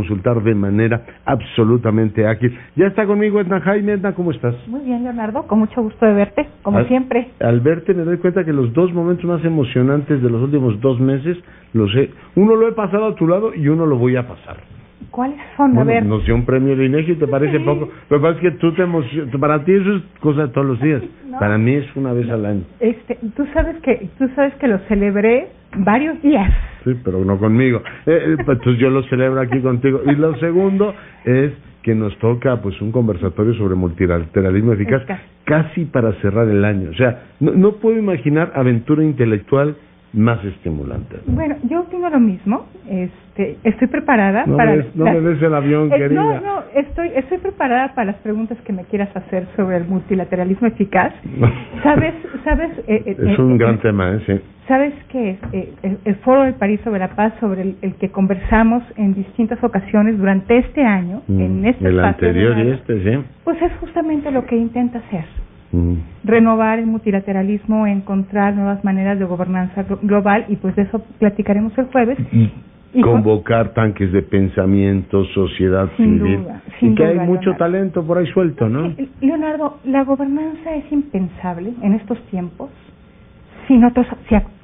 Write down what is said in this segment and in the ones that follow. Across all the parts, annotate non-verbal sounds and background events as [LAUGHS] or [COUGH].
consultar de manera absolutamente ágil. Ya está conmigo Edna Jaime. Edna, ¿cómo estás? Muy bien, Leonardo. Con mucho gusto de verte, como Al- siempre. Al verte me doy cuenta que los dos momentos más emocionantes de los últimos dos meses los he... Uno lo he pasado a tu lado y uno lo voy a pasar. ¿Cuáles son? a Bueno, ver. nos dio un premio de INEGI, ¿te parece Sí. poco? Lo que pasa es que tú te emocionas... Para ti eso es cosa de todos los días. [LAUGHS] No. Para mí es una vez al año. Este, tú sabes que tú sabes que lo celebré varios días. Sí, pero no conmigo. Eh, eh, pues, entonces yo lo celebro aquí contigo. Y lo segundo es que nos toca pues un conversatorio sobre multilateralismo eficaz Eficaz. casi para cerrar el año. O sea, no, no puedo imaginar aventura intelectual más estimulante. Bueno, yo opino lo mismo. Este, estoy preparada No para no me des el avión, Eh, querida. No, no, estoy estoy preparada para las preguntas que me quieras hacer sobre el multilateralismo eficaz. Sabes, sabes eh, eh, Es eh, un eh, gran tema, ¿eh? Sí. ¿Sabes qué es? Eh, el, el Foro de París sobre la Paz, sobre el, el que conversamos en distintas ocasiones durante este año, en Mm, este el espacio anterior y este, sí. Pues es justamente lo que intenta hacer. Mm. Renovar el multilateralismo, encontrar nuevas maneras de gobernanza glo- global y pues de eso platicaremos el jueves. Y con- Convocar tanques de pensamiento, sociedad Sin civil. duda, sin y que hay duda, mucho Leonardo. talento por ahí suelto, ¿no? Leonardo, la gobernanza es impensable en estos tiempos sin, otros,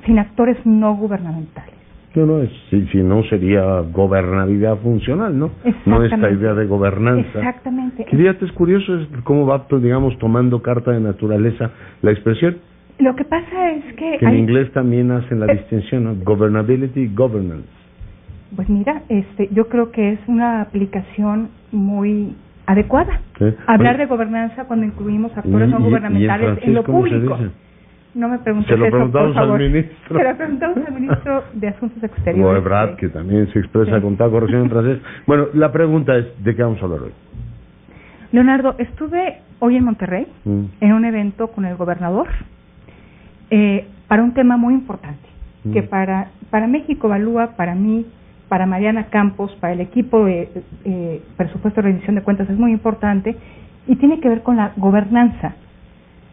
sin actores no gubernamentales. No, no, es, si, si no sería gobernabilidad funcional, ¿no? No esta idea de gobernanza. Exactamente. Que fíjate, es curioso es cómo va, pues, digamos, tomando carta de naturaleza la expresión, Lo que pasa es que, que en hay- inglés también hacen la distinción, ¿no? Governability y governance. Pues mira, este, yo creo que es una aplicación muy adecuada. Hablar Oye, de gobernanza cuando incluimos actores y- no en gubernamentales en lo ¿cómo se público. No me preguntes Se lo eso, por preguntamos al favor. ministro. Se lo preguntamos al ministro de Asuntos Exteriores. Goebrat, eh, que también se expresa Sí. con tal corrección en francés. Bueno, la pregunta es, ¿de qué vamos a hablar hoy? Leonardo, estuve hoy en Monterrey Mm. en un evento con el gobernador eh, para un tema muy importante, Mm. que para, para México Evalúa, para mí, para Mariana Campos, para el equipo de eh, presupuesto de rendición de cuentas es muy importante y tiene que ver con la gobernanza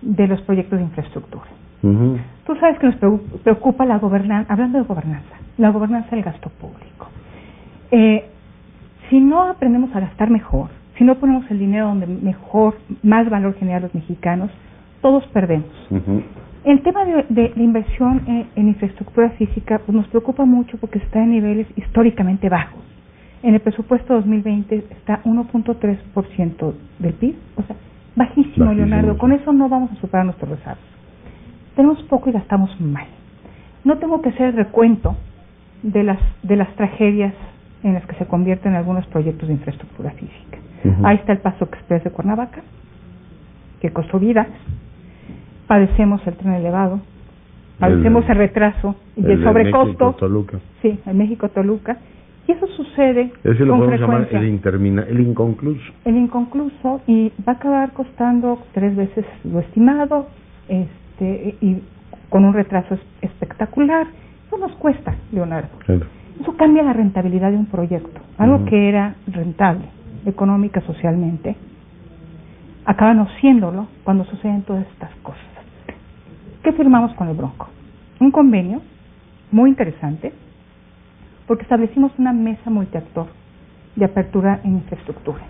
de los proyectos de infraestructura. Ujú. Tú sabes que nos preocupa la gobernanza, hablando de gobernanza, la gobernanza del gasto público. Eh, si no aprendemos a gastar mejor, si no ponemos el dinero donde mejor, más valor genera a los mexicanos, todos perdemos. El tema de, de- de inversión en, en infraestructura física pues nos preocupa mucho porque está en niveles históricamente bajos. En el presupuesto 2020 está 1.3% del PIB, o sea, bajísimo, Bajísimo, Leonardo. Con eso no vamos a superar nuestros rezagos. Tenemos poco y gastamos mal. No tengo que hacer el recuento de las de las tragedias en las que se convierten algunos proyectos de infraestructura física. Ahí está el Paso Express de Cuernavaca, que costó vidas. Padecemos el tren elevado, padecemos El- el, retraso y el, sobrecosto. México, Toluca. Sí, en México Toluca. Y eso sucede Ese lo con podemos llamar el intermina, el inconcluso. el inconcluso y va a acabar costando tres veces lo estimado este y con un retraso es- espectacular. Eso nos cuesta, Leonardo. Claro. Eso cambia la rentabilidad de un proyecto. Algo que era rentable, económica, socialmente, acaba no siéndolo cuando suceden todas estas cosas. ¿Qué firmamos con el Bronco? Un convenio muy interesante porque establecimos una mesa multiactor de apertura en infraestructura.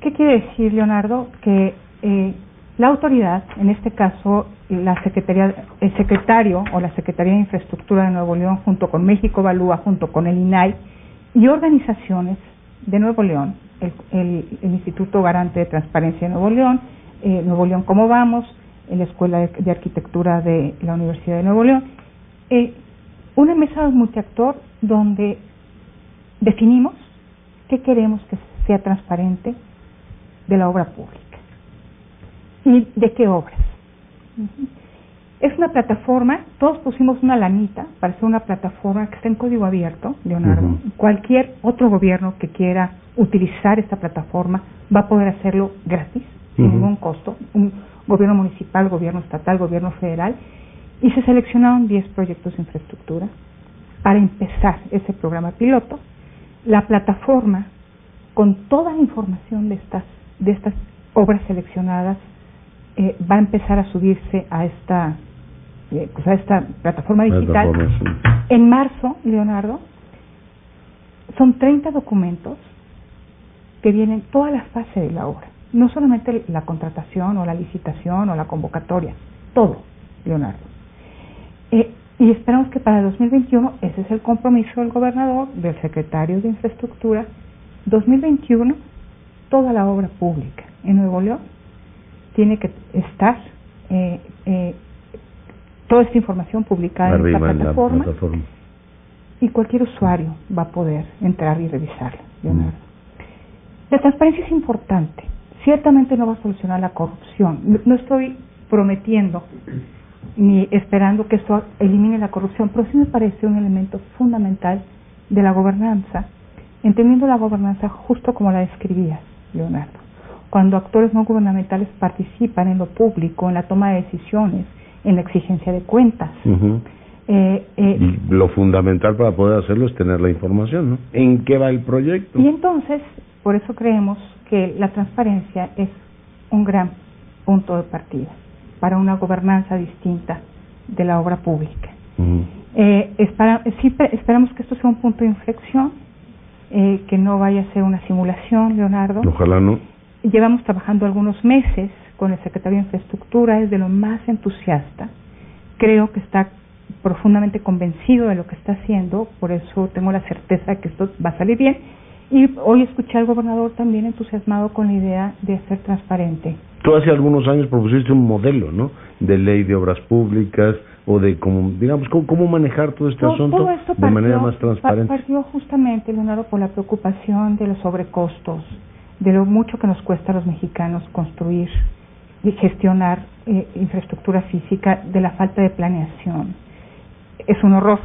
¿Qué quiere decir, Leonardo? Que eh, la autoridad, en este caso la Secretaría, el secretario o la Secretaría de Infraestructura de Nuevo León, junto con México Evalúa, junto con el INAI y organizaciones de Nuevo León, el, el- el Instituto Garante de Transparencia de Nuevo León, eh, Nuevo León Cómo Vamos, en la Escuela de, Arquitectura de la Universidad de Nuevo León, eh, una mesa multiactor donde definimos qué queremos que sea transparente de la obra pública y de qué obras. Es una plataforma, todos pusimos una lanita para hacer una plataforma que está en código abierto, Leonardo. Cualquier otro gobierno que quiera utilizar esta plataforma va a poder hacerlo gratis, sin ningún costo. Un gobierno municipal, gobierno estatal, gobierno federal. Y se seleccionaron 10 proyectos de infraestructura para empezar ese programa piloto. La plataforma, con toda la información de estas, de estas obras seleccionadas, eh, va a empezar a subirse a esta, eh, pues a esta plataforma digital. Plataforma, sí. En marzo, Leonardo, son 30 documentos que vienen toda la fase de la obra, no solamente la contratación o la licitación o la convocatoria, todo, Leonardo. Eh, y esperamos que para 2021, ese es el compromiso del gobernador, del secretario de Infraestructura, 2021, toda la obra pública en Nuevo León tiene que estar eh, eh, toda esta información publicada en esta plataforma, plataforma, y cualquier usuario va a poder entrar y revisarla. Leonardo. Mm. La transparencia es importante. Ciertamente no va a solucionar la corrupción. No estoy prometiendo ni esperando que esto elimine la corrupción, pero sí me parece un elemento fundamental de la gobernanza, entendiendo la gobernanza justo como la describías, Leonardo. Cuando actores no gubernamentales participan en lo público, en la toma de decisiones, en la exigencia de cuentas. Eh, eh, y lo fundamental para poder hacerlo es tener la información, ¿no? ¿En qué va el proyecto? Y entonces, por eso creemos que la transparencia es un gran punto de partida para una gobernanza distinta de la obra pública. eh, esperamos que esto sea un punto de inflexión, eh, que no vaya a ser una simulación, Leonardo. Ojalá no. Llevamos trabajando algunos meses con el secretario de Infraestructura, es de lo más entusiasta. Creo que está profundamente convencido de lo que está haciendo, por eso tengo la certeza de que esto va a salir bien. Y hoy escuché al gobernador también entusiasmado con la idea de ser transparente Tú hace algunos años propusiste un modelo, ¿no? De ley de obras públicas o de cómo, digamos, cómo, manejar todo este asunto de manera más transparente. Partió justamente, Leonardo, por la preocupación de los sobrecostos, de lo mucho que nos cuesta a los mexicanos construir y gestionar eh, infraestructura física, de la falta de planeación. Es un horror.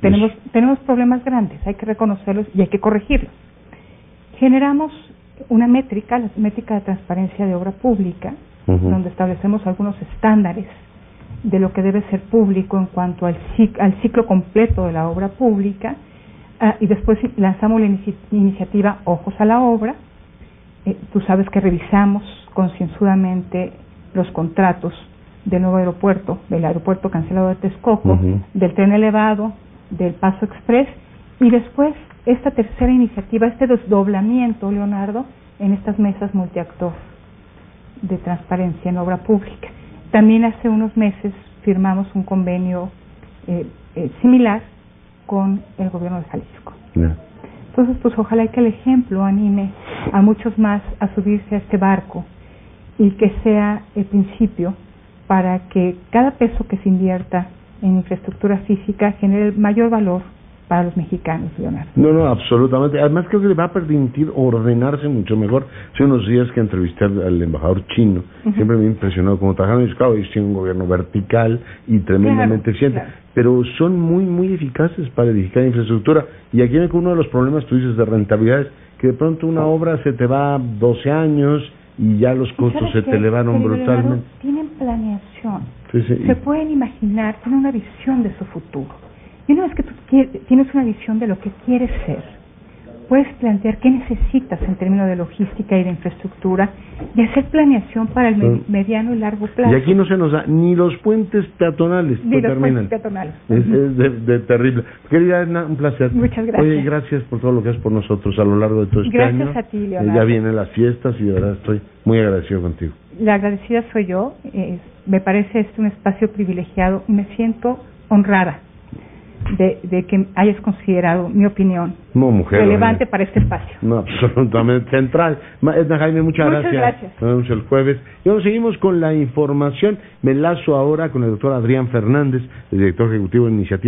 Tenemos, tenemos problemas grandes, hay que reconocerlos y hay que corregirlos. Generamos una métrica, la métrica de transparencia de obra pública, donde establecemos algunos estándares de lo que debe ser público en cuanto al, ciclo, completo de la obra pública, ah, y después lanzamos la iniciativa Ojos a la Obra. Eh, tú sabes que revisamos concienzudamente los contratos del nuevo aeropuerto, del aeropuerto cancelado de Texcoco, del tren elevado, del Paso Express, y después esta tercera iniciativa, este desdoblamiento, Leonardo, en estas mesas multiactor de transparencia en obra pública. También hace unos meses firmamos un convenio eh, eh, similar con el gobierno de Jalisco. Entonces, pues ojalá que el ejemplo anime a muchos más a subirse a este barco y que sea el principio para que cada peso que se invierta en infraestructura física genere mayor valor para los mexicanos, Leonardo. No, no, absolutamente. Además creo que le va a permitir ordenarse mucho mejor. Hace unos días que entrevisté al, embajador chino, siempre me ha impresionado como trabajan. Y claro, ellos tienen un gobierno vertical y tremendamente eficiente, pero son muy, muy eficaces para edificar infraestructura. Y aquí uno de los problemas, tú dices, de rentabilidad, es que de pronto una obra se te va 12 años y ya los costos se te elevaron brutalmente. Tienen planeación, se pueden imaginar, tienen una visión de su futuro y una vez que tú tienes una visión de lo que quieres ser, puedes plantear qué necesitas en términos de logística y de infraestructura y hacer planeación para el mediano y largo plazo. Y aquí no se nos da ni los puentes peatonales. Ni los puentes peatonales. Es, de, terrible. Querida Edna, un placer. Muchas gracias. Oye, gracias por todo lo que haces por nosotros a lo largo de todo este año. Gracias a ti, eh, ya vienen las fiestas y de verdad estoy muy agradecido contigo. La agradecida soy yo. me parece este un espacio privilegiado y me siento honrada de, que hayas considerado mi opinión relevante para este espacio. No, absolutamente [LAUGHS] central. Edna Jaime, muchas, muchas gracias. Nos vemos el jueves. Y vamos, seguimos con la información. Me lazo ahora con el doctor Adrián Fernández, el director ejecutivo de Iniciativa.